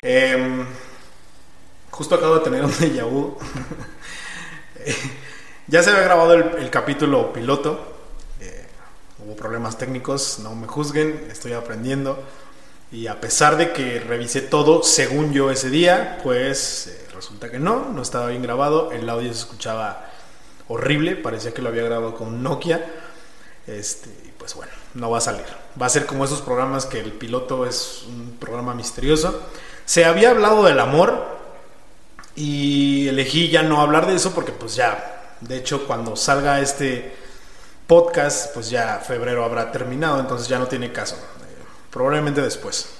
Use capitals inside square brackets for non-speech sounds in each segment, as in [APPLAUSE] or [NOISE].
Em, justo acabo de tener un [LAUGHS] déjà ya se había grabado el, capítulo piloto. Eh, hubo problemas técnicos, no me juzguen, estoy aprendiendo. Y a pesar de que revisé todo según yo ese día, pues eh, resulta que no, no estaba bien grabado. El audio se escuchaba horrible, parecía que lo había grabado con Nokia. Este, pues bueno, no va a salir. Va a ser como esos programas que el piloto es un programa misterioso. Se había hablado del amor y elegí ya no hablar de eso porque pues ya, de hecho cuando salga este podcast, pues ya febrero habrá terminado, entonces ya no tiene caso. Eh, probablemente después.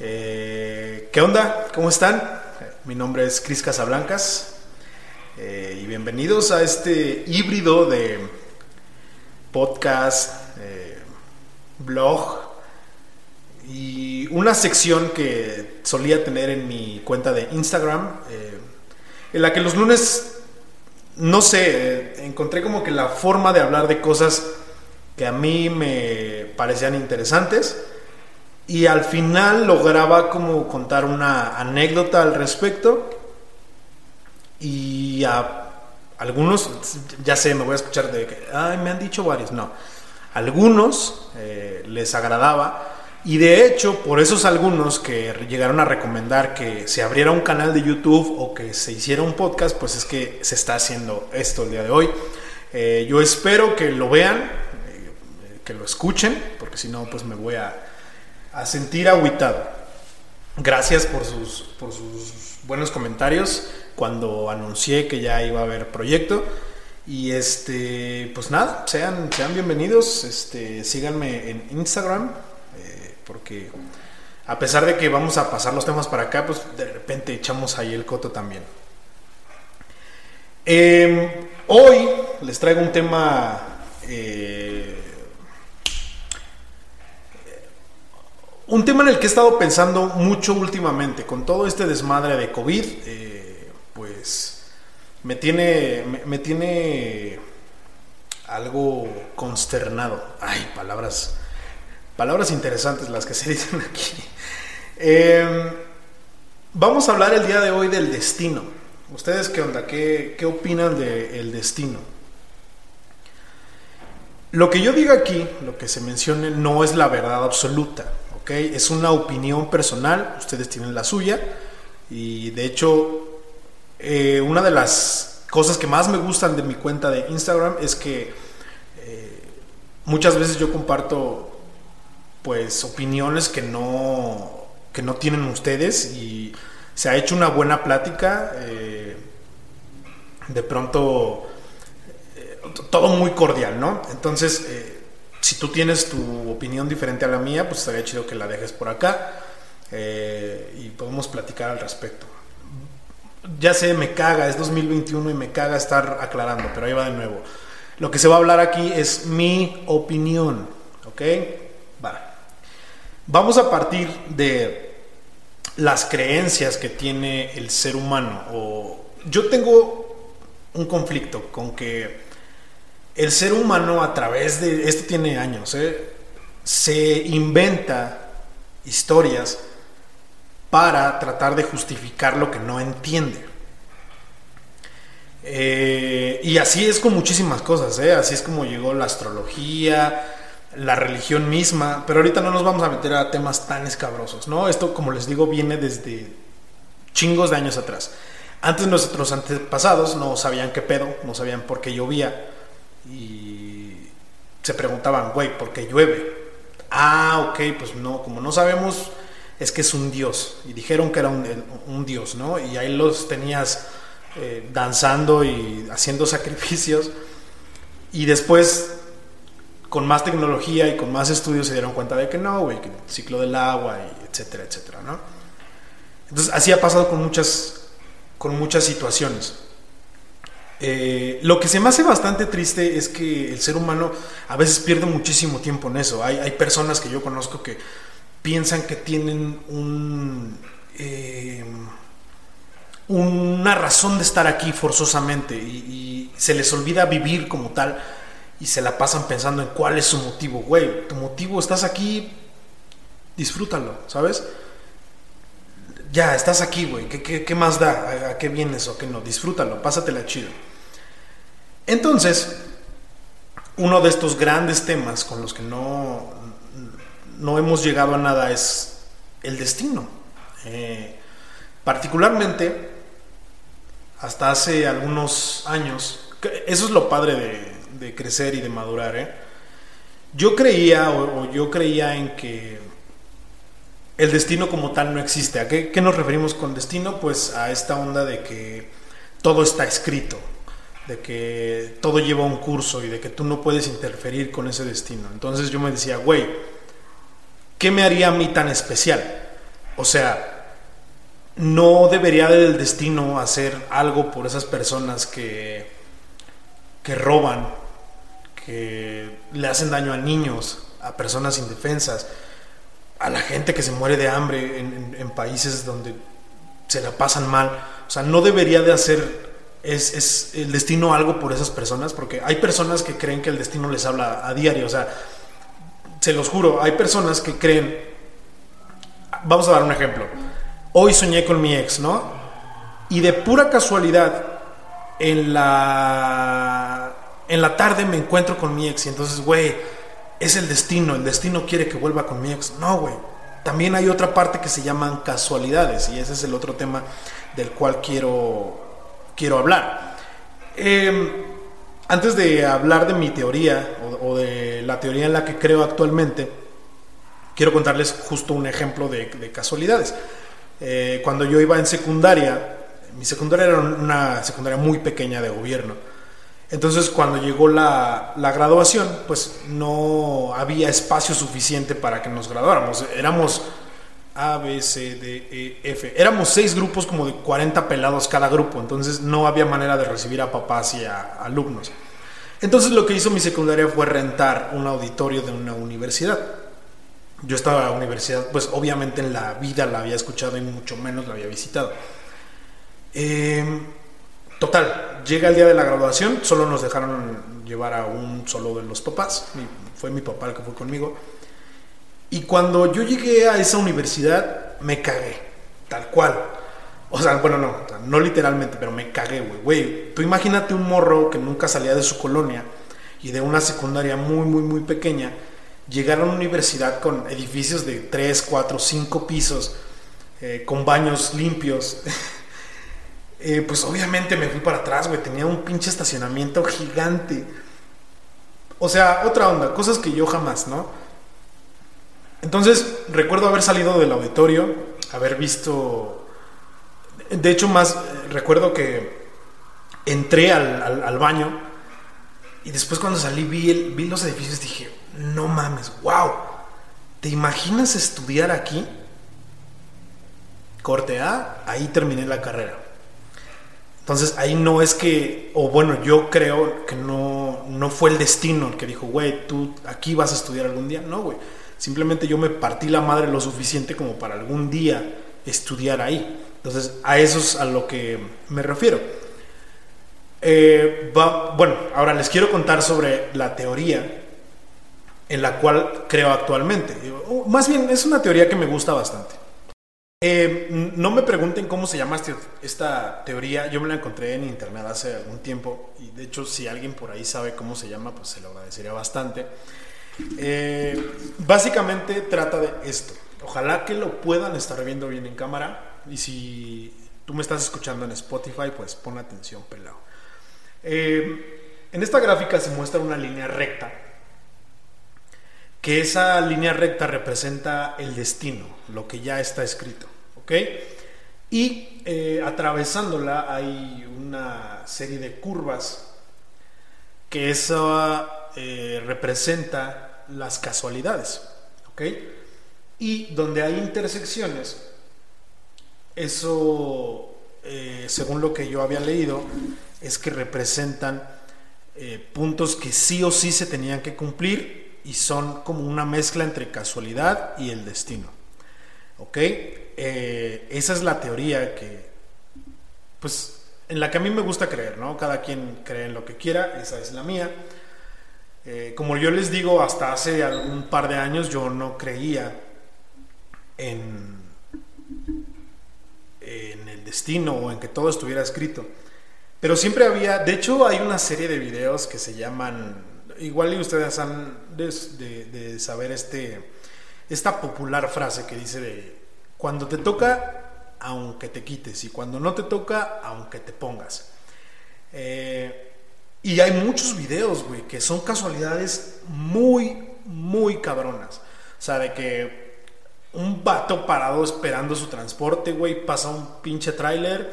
Eh, ¿Qué onda? ¿Cómo están? Mi nombre es Cris Casablancas eh, y bienvenidos a este híbrido de podcast, blog y una sección que solía tener en mi cuenta de Instagram, eh, en la que los lunes, no sé, encontré como que la forma de hablar de cosas que a mí me parecían interesantes y al final lograba como contar una anécdota al respecto y a algunos, ya sé, me voy a escuchar de que, ay, me han dicho varios, no, algunos eh, les agradaba y de hecho, por esos algunos que llegaron a recomendar que se abriera un canal de YouTube o que se hiciera un podcast, pues es que se está haciendo esto el día de hoy. Eh, yo espero que lo vean, eh, que lo escuchen, porque si no, pues me voy a, sentir aguitado. Gracias por sus, por sus buenos comentarios cuando anuncié que ya iba a haber proyecto. Y este, pues nada, sean, sean bienvenidos. Este, síganme en Instagram, porque a pesar de que vamos a pasar los temas para acá, pues de repente echamos ahí el coto también. Em, hoy les traigo un tema eh, un tema en el que he estado pensando mucho últimamente, con todo este desmadre de COVID, eh, pues me tiene, me, tiene algo consternado. Ay, palabras Palabras interesantes las que se [LAUGHS] dicen aquí. Em, vamos a hablar el día de hoy del destino. ¿Ustedes qué onda? ¿Qué, qué opinan del destino? Lo que yo diga aquí, lo que se mencione, no es la verdad absoluta, ¿ok? Es una opinión personal, ustedes tienen la suya, y de hecho, eh, una de las cosas que más me gustan de mi cuenta de Instagram es que eh, muchas veces yo comparto pues opiniones que no, que no tienen ustedes y se ha hecho una buena plática. Eh, de pronto, eh, todo muy cordial, ¿no? Entonces, eh, si tú tienes tu opinión diferente a la mía, pues estaría chido que la dejes por acá y podemos platicar al respecto. Ya sé, me caga, es 2021 y me caga estar aclarando, pero ahí va de nuevo. Lo que se va a hablar aquí es mi opinión, ¿ok? Va. Vamos a partir de las creencias que tiene el ser humano. Yo tengo un conflicto con que el ser humano a través de esto tiene años, ¿eh? se inventa historias para tratar de justificar lo que no entiende. Eh, y así es con muchísimas cosas, ¿eh? así es como llegó la astrología, la religión misma, pero ahorita no nos vamos a meter a temas tan escabrosos, ¿no? Esto, como les digo, viene desde chingos de años atrás. Antes nuestros antepasados no sabían qué pedo, no sabían por qué llovía y se preguntaban, güey, ¿por qué llueve? Ah, ok, pues no, como no sabemos, es que es un dios. Y dijeron que era un, dios, ¿no? Y ahí los tenías eh, danzando y haciendo [LAUGHS] sacrificios. Y después con más tecnología y con más estudios se dieron cuenta de que no, güey, que el ciclo del agua, etcétera, etcétera, ¿no? Entonces, así ha pasado con muchas, con muchas situaciones. Eh, lo que se me hace bastante triste es que el ser humano a veces pierde muchísimo tiempo en eso. Hay, hay personas que yo conozco que piensan que tienen un, eh, una razón de estar aquí forzosamente y se les olvida vivir como tal y se la pasan pensando en cuál es su motivo. Güey, tu motivo, estás aquí, disfrútalo, ¿sabes? ya, estás aquí, güey, ¿Qué, más da? ¿A, qué vienes o qué no? Disfrútalo, pásatela chido. Entonces, uno de estos grandes temas con los que no, no hemos llegado a nada es el destino. Eh, particularmente, hasta hace algunos años, eso es lo padre de, crecer y de madurar, ¿eh? Yo creía o, yo creía en que el destino como tal no existe. ¿A qué, nos referimos con destino? Pues a esta onda de que todo está escrito, de que todo lleva un curso y de que tú no puedes interferir con ese destino. Entonces yo me decía, güey, ¿qué me haría a mí tan especial? O sea, no debería del destino hacer algo por esas personas que, que roban, que le hacen daño a niños, a personas indefensas, a la gente que se muere de hambre en, países donde se la pasan mal. O sea, no debería de hacer es, es, el destino algo por esas personas, porque hay personas que creen que el destino les habla a diario. O sea, se los juro, hay personas que creen, vamos a dar un ejemplo, hoy soñé con mi ex, ¿no? Y de pura casualidad, en la, en la tarde me encuentro con mi ex y entonces, güey, es el destino, el destino quiere que vuelva con mi ex. No, güey. También hay otra parte que se llaman casualidades y ese es el otro tema del cual quiero, quiero hablar. Em, antes de hablar de mi teoría o, de la teoría en la que creo actualmente, quiero contarles justo un ejemplo de, casualidades. Eh, cuando yo iba en secundaria, mi secundaria era una secundaria muy pequeña de gobierno. Entonces cuando llegó la, graduación, pues no había espacio suficiente para que nos graduáramos. Éramos A, B, C, D, E, F. Éramos seis grupos como de 40 pelados cada grupo. Entonces no había manera de recibir a papás y a alumnos. Entonces lo que hizo mi secundaria fue rentar un auditorio de una universidad. Yo estaba en la universidad, pues obviamente en la vida la había escuchado y mucho menos la había visitado. Eh, total, llega el día de la graduación, solo nos dejaron llevar a un solo de los papás, fue mi papá el que fue conmigo. Y cuando yo llegué a esa universidad, me cagué, tal cual. O sea, bueno, no, no literalmente, pero me cagué, güey. Güey, tú imagínate un morro que nunca salía de su colonia y de una secundaria muy, muy, muy pequeña, llegar a una universidad con edificios de 3, 4, 5 pisos, eh, con baños limpios. [LAUGHS] Eh, pues obviamente me fui para atrás, güey. Tenía un pinche estacionamiento gigante. O sea, otra onda, cosas que yo jamás, ¿no? Entonces, recuerdo haber salido del auditorio, haber visto de hecho, más recuerdo que entré al, baño y después cuando salí vi, vi los edificios y dije, no mames, wow, ¿te imaginas estudiar aquí? Corte A, ahí terminé la carrera. Entonces ahí no es que, o bueno, yo creo que no, no fue el destino el que dijo, güey, tú aquí vas a estudiar algún día. No, güey. Simplemente yo me partí la madre lo suficiente como para algún día estudiar ahí. Entonces, a eso es a lo que me refiero. Eh, bueno, ahora les quiero contar sobre la teoría en la cual creo actualmente. Más bien, es una teoría que me gusta bastante. Eh, no me pregunten cómo se llama este, esta teoría, yo me la encontré en internet hace algún tiempo y de hecho si alguien por ahí sabe cómo se llama, pues se lo agradecería bastante. Eh, básicamente trata de esto. Ojalá que lo puedan estar viendo bien en cámara. Y si tú me estás escuchando en Spotify, pues pon atención, pelado. Eh, en esta gráfica se muestra una línea recta, que esa línea recta representa el destino, lo que ya está escrito, ¿ok? Y eh, atravesándola hay una serie de curvas que eso eh, representa las casualidades, ¿ok? Y donde hay intersecciones, eso, eh, según lo que yo había leído, es que representan puntos que sí o sí se tenían que cumplir y son como una mezcla entre casualidad y el destino. ¿Ok? Eh, esa es la teoría que, pues, en la que a mí me gusta creer, ¿no? Cada quien cree en lo que quiera, esa es la mía. como yo les digo, hasta hace algún par de años yo no creía en destino o en que todo estuviera escrito. Pero siempre había, de hecho hay una serie de videos que se llaman, igual y ustedes han de saber este, esta popular frase que dice cuando te toca, aunque te quites, y cuando no te toca, aunque te pongas. Eh, y hay muchos videos, güey, que son casualidades muy, muy cabronas. O sea, de que un vato parado esperando su transporte, güey, pasa un pinche tráiler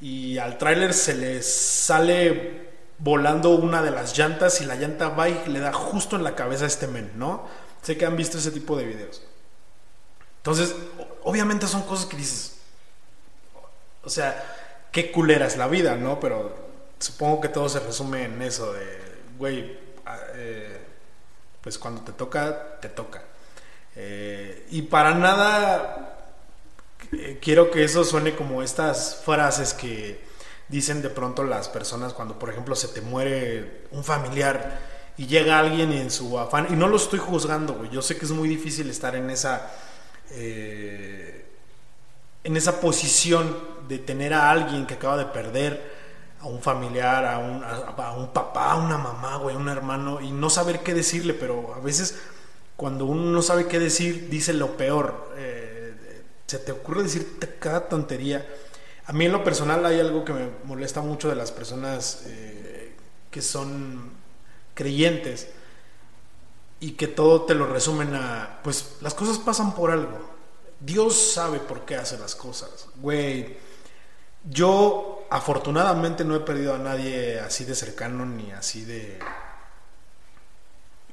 y al tráiler se le sale volando una de las llantas y la llanta va y le da justo en la cabeza a este men, ¿no? Sé que han visto ese tipo de videos. Entonces, obviamente son cosas que dices, o sea, qué culera es la vida, ¿no? Pero supongo que todo se resume en eso de, güey, ah, eh, pues cuando te toca, te toca. Eh, y para nada eh, quiero que eso suene como estas frases que dicen de pronto las personas cuando, por ejemplo, se te muere un familiar y llega alguien en su afán, y no lo estoy juzgando, güey, yo sé que es muy difícil estar en esa... en esa posición de tener a alguien que acaba de perder a un familiar, a un, a, un papá, a una mamá, güey, a un hermano, y no saber qué decirle, pero a veces cuando uno no sabe qué decir, dice lo peor. Eh, se te ocurre decirte cada tontería. A mí en lo personal hay algo que me molesta mucho de las personas eh, que son creyentes y que todo te lo resumen a, pues las cosas pasan por algo. Dios sabe por qué hace las cosas. Güey, yo afortunadamente no he perdido a nadie así de cercano ni así de...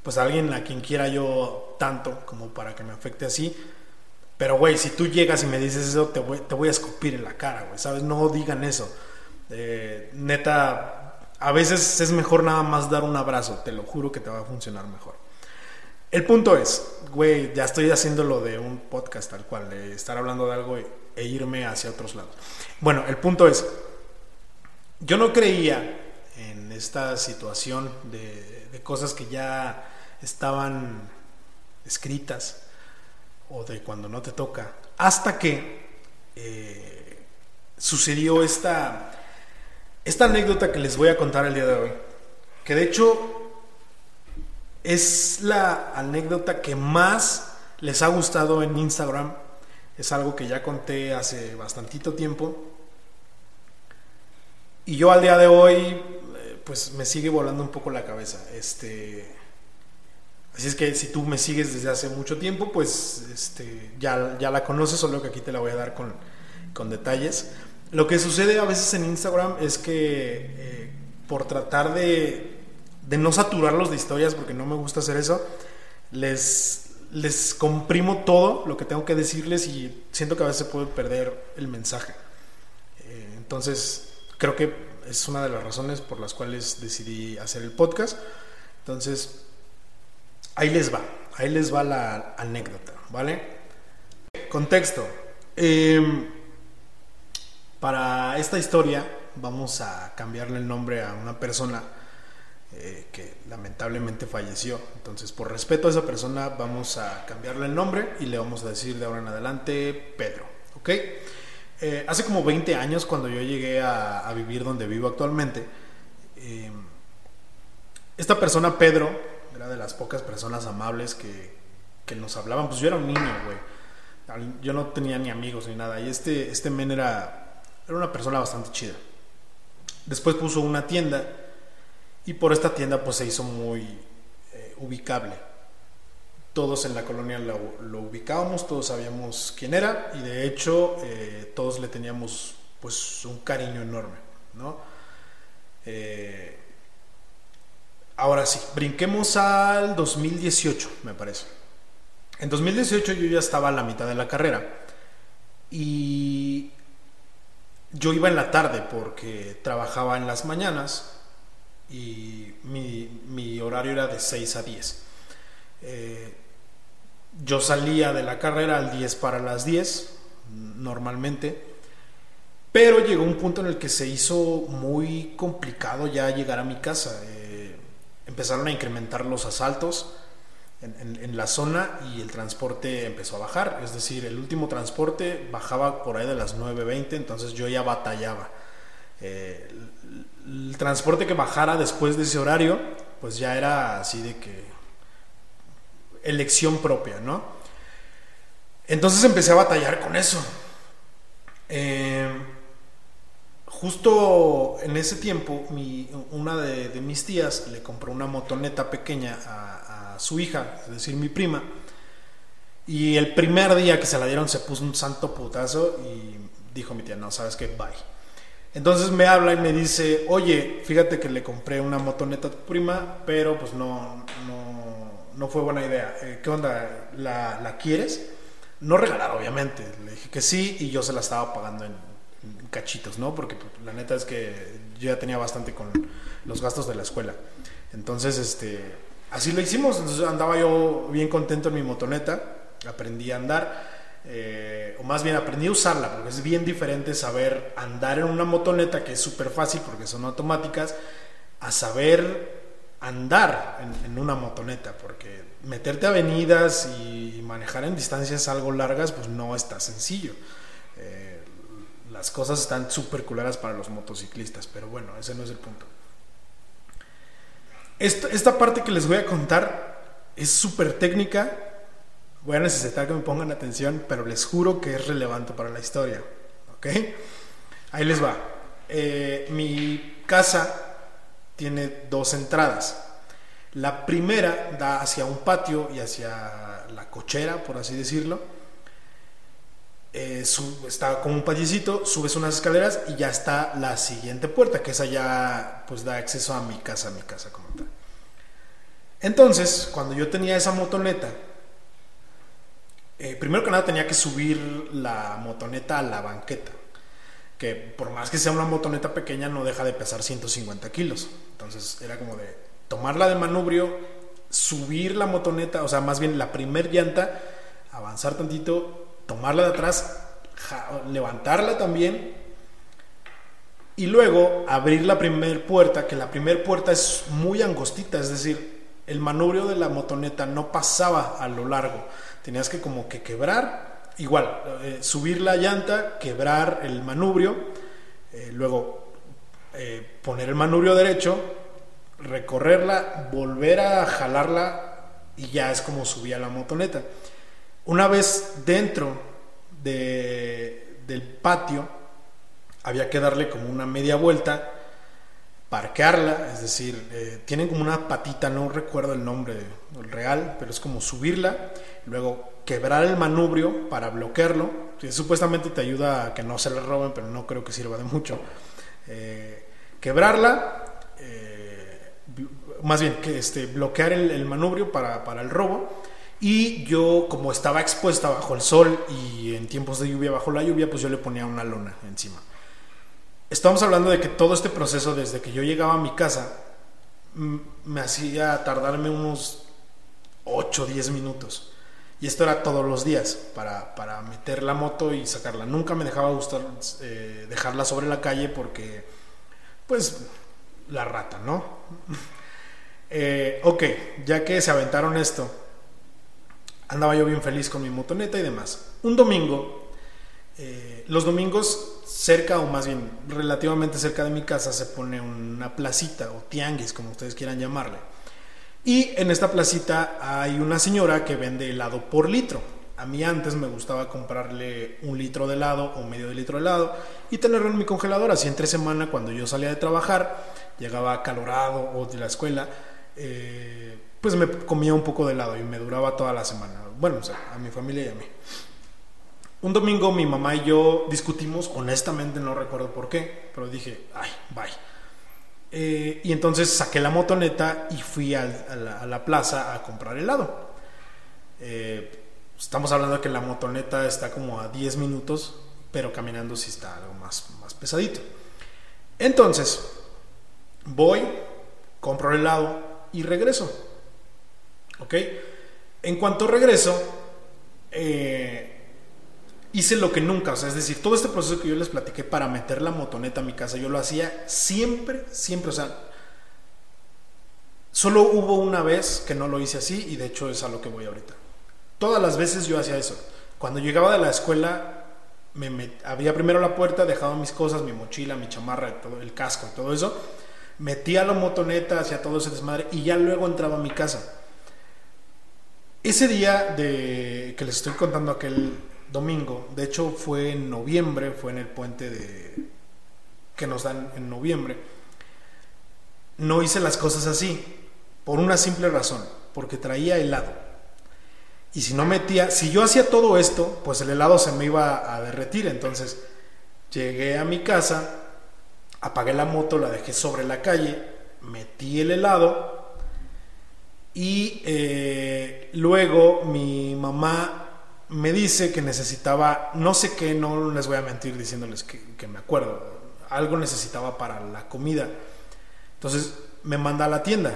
Pues alguien a quien quiera yo tanto como para que me afecte así. Pero, güey, si tú llegas y me dices eso, te voy, te voy a escupir en la cara, güey, ¿sabes? No digan eso. Eh, neta, a veces es mejor nada más dar un abrazo, te lo juro que te va a funcionar mejor. El punto es, güey, ya estoy haciendo lo de un podcast tal cual, de estar hablando de algo e irme hacia otros lados. Bueno, el punto es, yo no creía en esta situación de, cosas que ya estaban escritas o de cuando no te toca, hasta que eh, sucedió esta, esta anécdota que les voy a contar el día de hoy, que de hecho es la anécdota que más les ha gustado en Instagram, es algo que ya conté hace bastantito tiempo y yo al día de hoy, eh, pues me sigue volando un poco la cabeza. Este, así es que si tú me sigues desde hace mucho tiempo, pues este, ya, ya la conoces, solo que aquí te la voy a dar con, con detalles. Lo que sucede a veces en Instagram es que eh, por tratar de, de no saturarlos de historias, porque no me gusta hacer eso, les, comprimo todo lo que tengo que decirles y siento que a veces se puede perder el mensaje. Eh, entonces, creo que es una de las razones por las cuales decidí hacer el podcast. Entonces, ahí les va, ahí les va la anécdota, ¿vale? Contexto. Em, para esta historia vamos a cambiarle el nombre a una persona eh, que lamentablemente falleció. Entonces, por respeto a esa persona, vamos a cambiarle el nombre y le vamos a decir de ahora en adelante Pedro, ¿ok? Eh, hace como 20 años, cuando yo llegué a, vivir donde vivo actualmente, eh, esta persona, Pedro, era de las pocas personas amables que, que nos hablaban. Pues yo era un niño, güey. Yo no tenía ni amigos ni nada. Y este, este men era, era una persona bastante chida. Después puso una tienda y por esta tienda pues se hizo muy eh, ubicable todos en la colonia lo, ubicábamos, todos sabíamos quién era y de hecho eh, todos le teníamos pues un cariño enorme, ¿no? Eh, ahora sí, brinquemos al 2018, me parece. En 2018 yo ya estaba a la mitad de la carrera y yo iba en la tarde porque trabajaba en las mañanas y mi, horario era de 6 a 10. Eh, yo salía de la carrera al 10 para las 10, normalmente, pero llegó un punto en el que se hizo muy complicado ya llegar a mi casa. Eh, empezaron a incrementar los asaltos en, la zona y el transporte empezó a bajar. Es decir, el último transporte bajaba por ahí de las 9.20, entonces yo ya batallaba. Eh, el, transporte que bajara después de ese horario, pues ya era así de que elección propia, ¿no? Entonces empecé a batallar con eso. Eh, justo en ese tiempo, una de, mis tías le compró una motoneta pequeña su hija, es decir, mi prima. Y el primer día que se la dieron se puso un santo putazo y dijo mi tía, no, sabes qué, bye. Entonces me habla y me dice, oye, fíjate que le compré una motoneta a tu prima, pero pues no, no, fue buena idea. Eh, ¿Qué onda? ¿La, ¿La quieres? No regalar, obviamente. Le dije que sí y yo se la estaba pagando en, cachitos, ¿no? Porque pues, la neta es que yo ya tenía bastante con los gastos de la escuela. Entonces, este, así lo hicimos. Entonces andaba yo bien contento en mi motoneta, aprendí a andar. Eh, o más bien aprendí a usarla, porque es bien diferente saber andar en una motoneta, que es súper fácil porque son automáticas, a saber andar en, una motoneta, porque meterte a avenidas y manejar en distancias algo largas, pues no está sencillo. Eh, las cosas están súper culeras para los motociclistas, pero bueno, ese no es el punto. Esta, parte que les voy a contar es súper técnica, voy a necesitar que me pongan atención, pero les juro que es relevante para la historia. ¿Ok? Ahí les va. Eh, mi casa tiene dos entradas. La primera da hacia un patio y hacia la cochera, por así decirlo. Eh, está como un patiecito, subes unas escaleras y ya está la siguiente puerta, que esa ya pues da acceso a mi casa, a mi casa como tal. Entonces, cuando yo tenía esa motoneta, eh, primero que nada tenía que subir la motoneta a la banqueta, que por más que sea una motoneta pequeña no deja de pesar 150 kilos. Entonces era como de tomarla de manubrio, subir la motoneta, o sea, más bien la primer llanta, avanzar tantito, tomarla de atrás, levantarla también y luego abrir la primer puerta, que la primer puerta es muy angostita, es decir, el manubrio de la motoneta no pasaba a lo largo, tenías que como que quebrar, igual, eh, subir la llanta, quebrar el manubrio, eh, luego eh, poner el manubrio derecho, recorrerla, volver a jalarla y ya es como subía la motoneta. Una vez dentro de, del patio, había que darle como una media vuelta, parquearla, es decir, eh, tienen como una patita, no recuerdo el nombre real, pero es como subirla, luego quebrar el manubrio para bloquearlo, que supuestamente te ayuda a que no se le roben, pero no creo que sirva de mucho. Eh, quebrarla, eh, más bien que este, bloquear el, manubrio para, para, el robo. Y yo, como estaba expuesta bajo el sol y en tiempos de lluvia bajo la lluvia, pues yo le ponía una lona encima. Estamos hablando de que todo este proceso, desde que yo llegaba a mi casa, me hacía tardarme unos 8 o 10 minutos. Y esto era todos los días para, para, meter la moto y sacarla. Nunca me dejaba gustar eh, dejarla sobre la calle porque pues la rata, ¿no? [LAUGHS] eh, ok, ya que se aventaron esto, andaba yo bien feliz con mi motoneta y demás. Un domingo, eh, los domingos cerca o más bien relativamente cerca de mi casa se pone una placita o tianguis, como ustedes quieran llamarle. Y en esta placita hay una señora que vende helado por litro. A mí antes me gustaba comprarle un litro de helado o medio de litro de helado y tenerlo en mi congelador. Así entre semana, cuando yo salía de trabajar, llegaba acalorado o de la escuela, eh, pues me comía un poco de helado y me duraba toda la semana. Bueno, a mi familia y a mí. Un domingo mi mamá y yo discutimos, honestamente no recuerdo por qué, pero dije, ay, bye. Eh, y entonces saqué la motoneta y fui a, la, plaza a comprar helado. Eh, Estamos hablando de que la motoneta está como a 10 minutos, pero caminando sí está algo más, más pesadito. Entonces, voy, compro el helado y regreso. ¿Ok? En cuanto regreso, eh, hice lo que nunca, o sea, es decir, todo este proceso que yo les platiqué para meter la motoneta a mi casa, yo lo hacía siempre, siempre, o sea, Solo hubo una vez que no lo hice así y de hecho es a lo que voy ahorita. Todas las veces yo hacía eso. Cuando llegaba de la escuela, me abría primero la puerta, dejaba mis cosas, mi mochila, mi chamarra, todo, el casco, todo eso. Metía la motoneta, hacía todo ese desmadre y ya luego entraba a mi casa. Ese día de que les estoy contando aquel domingo, de hecho fue en noviembre, fue en el puente de que nos dan en noviembre. No hice las cosas así por una simple razón, porque traía helado. Y si no metía, si yo hacía todo esto, pues el helado se me iba a derretir. Entonces llegué a mi casa, apagué la moto, la dejé sobre la calle, metí el helado y eh, luego mi mamá me dice que necesitaba, no sé qué, no les voy a mentir diciéndoles que, me acuerdo, algo necesitaba para la comida. Entonces me manda a la tienda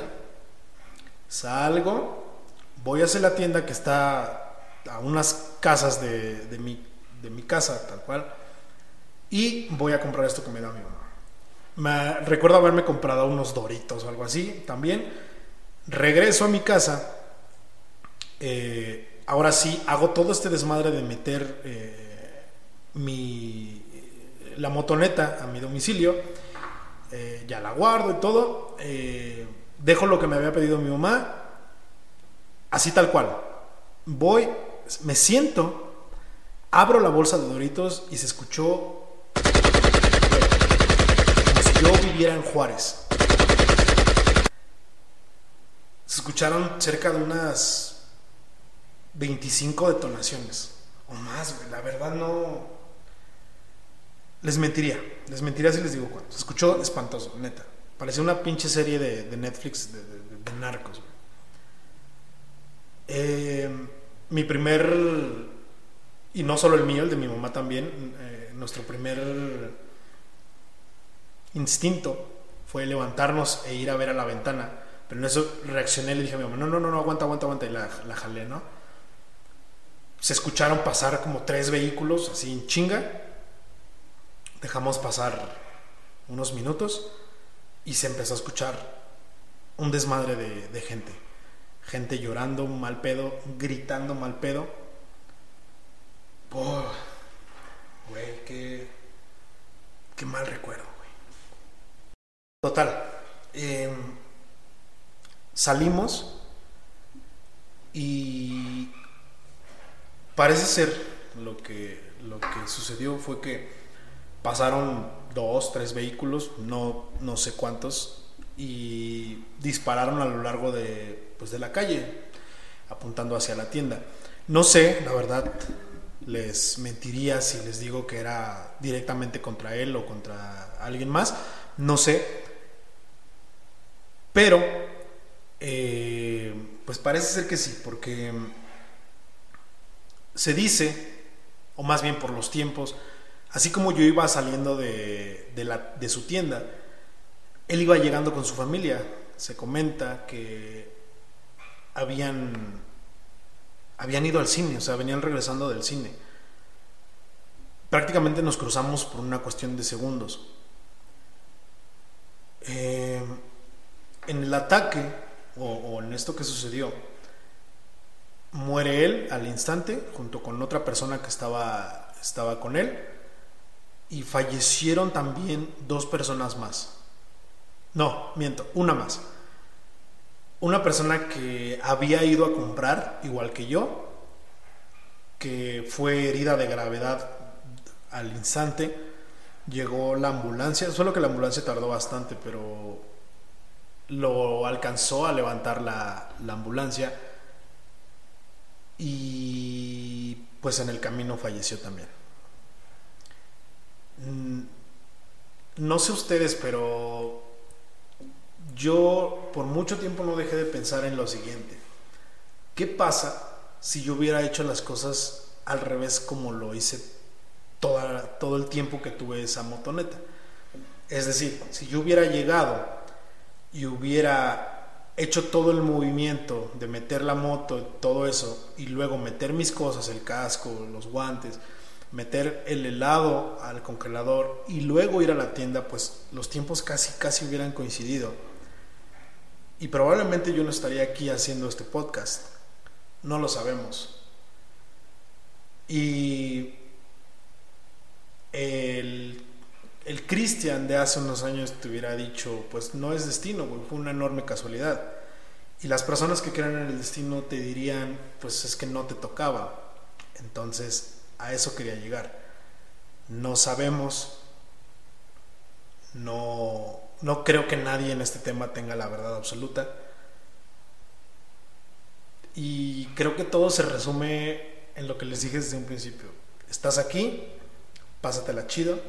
Salgo, voy hacia la tienda que está a unas casas de, mi, de mi casa, tal cual, y voy a comprar esto que me da mi mamá. Me, recuerdo haberme comprado unos doritos o algo así también. Regreso a mi casa. Eh, ahora sí, hago todo este desmadre de meter eh, mi, la motoneta a mi domicilio. Eh, ya la guardo y todo dejo lo que me había pedido mi mamá, así tal cual. Voy, me siento, abro la bolsa de Doritos y se escuchó yo viviera en Juárez. Se escucharon cerca de unas 25 detonaciones o más, La verdad no. Les mentiría, les mentiría si les digo cuánto. Se escuchó espantoso, neta. Parecía una pinche serie de, Netflix de, narcos. Eh, mi primer, y no solo el mío, el de mi mamá también, eh, nuestro primer instinto fue levantarnos e ir a ver a la ventana. Pero en eso reaccioné y le dije a mi mamá, no, no, no, no, aguanta, aguanta, aguanta. Y la, la jalé, ¿no? Se escucharon pasar como tres vehículos, así en chinga. Dejamos pasar unos minutos y se empezó a escuchar un desmadre de, gente. Gente llorando mal pedo, gritando mal pedo. Oh, güey, qué, qué mal recuerdo. Total. Em, salimos y parece ser lo que, lo que sucedió fue que pasaron dos, tres vehículos, no, no sé cuántos, y dispararon a lo largo de, pues, de la calle, apuntando hacia la tienda. No sé, la verdad, les mentiría si les digo que era directamente contra él o contra alguien más, no sé, pero eh, pues parece ser que sí, porque se dice, o más bien por los tiempos, Así como yo iba saliendo de, de, su tienda, él iba llegando con su familia. Se comenta que habían, habían ido al cine, o sea, venían regresando del cine. Prácticamente nos cruzamos por una cuestión de segundos. Eh, en el ataque, o, en esto que sucedió, muere él al instante, junto con otra persona que estaba, estaba con él y fallecieron también dos personas más. No, miento, una más. Una persona que había ido a comprar, igual que yo, que fue herida de gravedad al instante. Llegó la ambulancia, solo que la ambulancia tardó bastante, pero lo alcanzó a levantar la, la ambulancia y pues en el camino falleció también. Mm, no sé ustedes, pero yo por mucho tiempo no dejé de pensar en lo siguiente. ¿Qué pasa si yo hubiera hecho las cosas al revés como lo hice toda, todo el tiempo que tuve esa motoneta? Es decir, si yo hubiera llegado y hubiera hecho todo el movimiento de meter la moto, todo eso, y luego meter mis cosas, el casco, los guantes, meter el helado al congelador y luego ir a la tienda, pues los tiempos casi, casi hubieran coincidido. Y probablemente yo no estaría aquí haciendo este podcast. No lo sabemos. Y el, el Christian de hace unos años te hubiera dicho, pues no es destino, fue una enorme casualidad. Y las personas que creen en el destino te dirían, pues es que no te tocaba. Entonces, a eso quería llegar. No sabemos, no, no creo que nadie en este tema tenga la verdad absoluta. Y creo que todo se resume en lo que les dije desde un principio. Estás aquí, pásatela chido,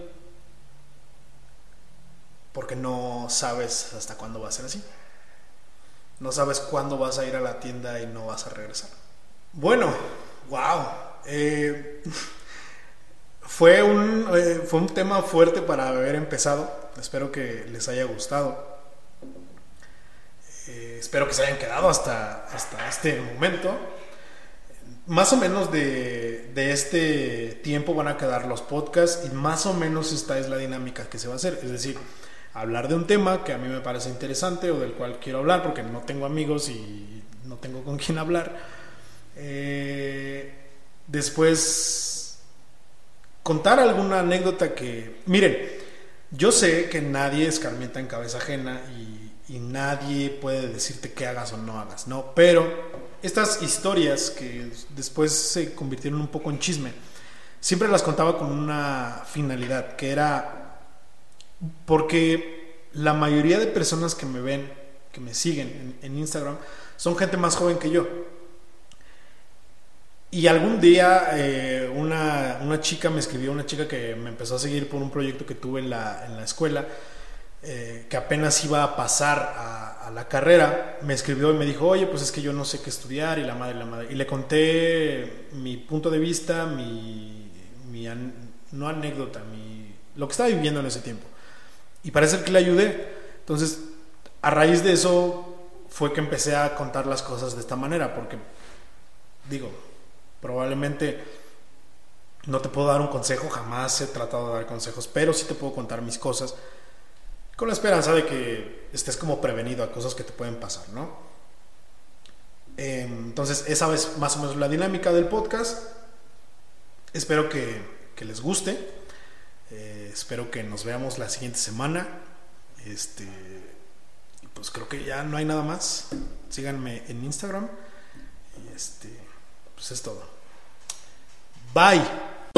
porque no sabes hasta cuándo va a ser así. No sabes cuándo vas a ir a la tienda y no vas a regresar. Bueno, wow. Eh, [LAUGHS] fue, un, eh, fue un tema fuerte para haber empezado. Espero que les haya gustado. Eh, espero que se hayan quedado hasta, hasta este momento. Más o menos de, de, este tiempo van a quedar los podcasts y más o menos esta es la dinámica que se va a hacer. Es decir, hablar de un tema que a mí me parece interesante o del cual quiero hablar porque no tengo amigos y no tengo con quién hablar. Eh, después, contar alguna anécdota que... Miren, yo sé que nadie escarmienta en cabeza ajena y, y nadie puede decirte qué hagas o no hagas, ¿no? Pero estas historias que después se convirtieron un poco en chisme, siempre las contaba con una finalidad, que era porque la mayoría de personas que me ven, que me siguen en, Instagram, son gente más joven que yo. Y algún día eh, una, chica me escribió, una chica que me empezó a seguir por un proyecto que tuve en la, en la escuela, eh, que apenas iba a pasar a, la carrera, me escribió y me dijo, oye, pues es que yo no sé qué estudiar y la madre, la madre. Y le conté mi punto de vista, mi, mi no anécdota, mi, lo que estaba viviendo en ese tiempo. Y parece que le ayudé. Entonces, a raíz de eso fue que empecé a contar las cosas de esta manera, porque, digo, probablemente no te puedo dar un consejo, jamás he tratado de dar consejos, pero sí te puedo contar mis cosas con la esperanza de que estés como prevenido a cosas que te pueden pasar, ¿no? Em, entonces, esa es más o menos la dinámica del podcast. Espero que, que les guste. Espero que nos veamos la siguiente semana. Este, pues creo que ya no hay nada más. Síganme en Instagram. Y este, pues es todo. Bye.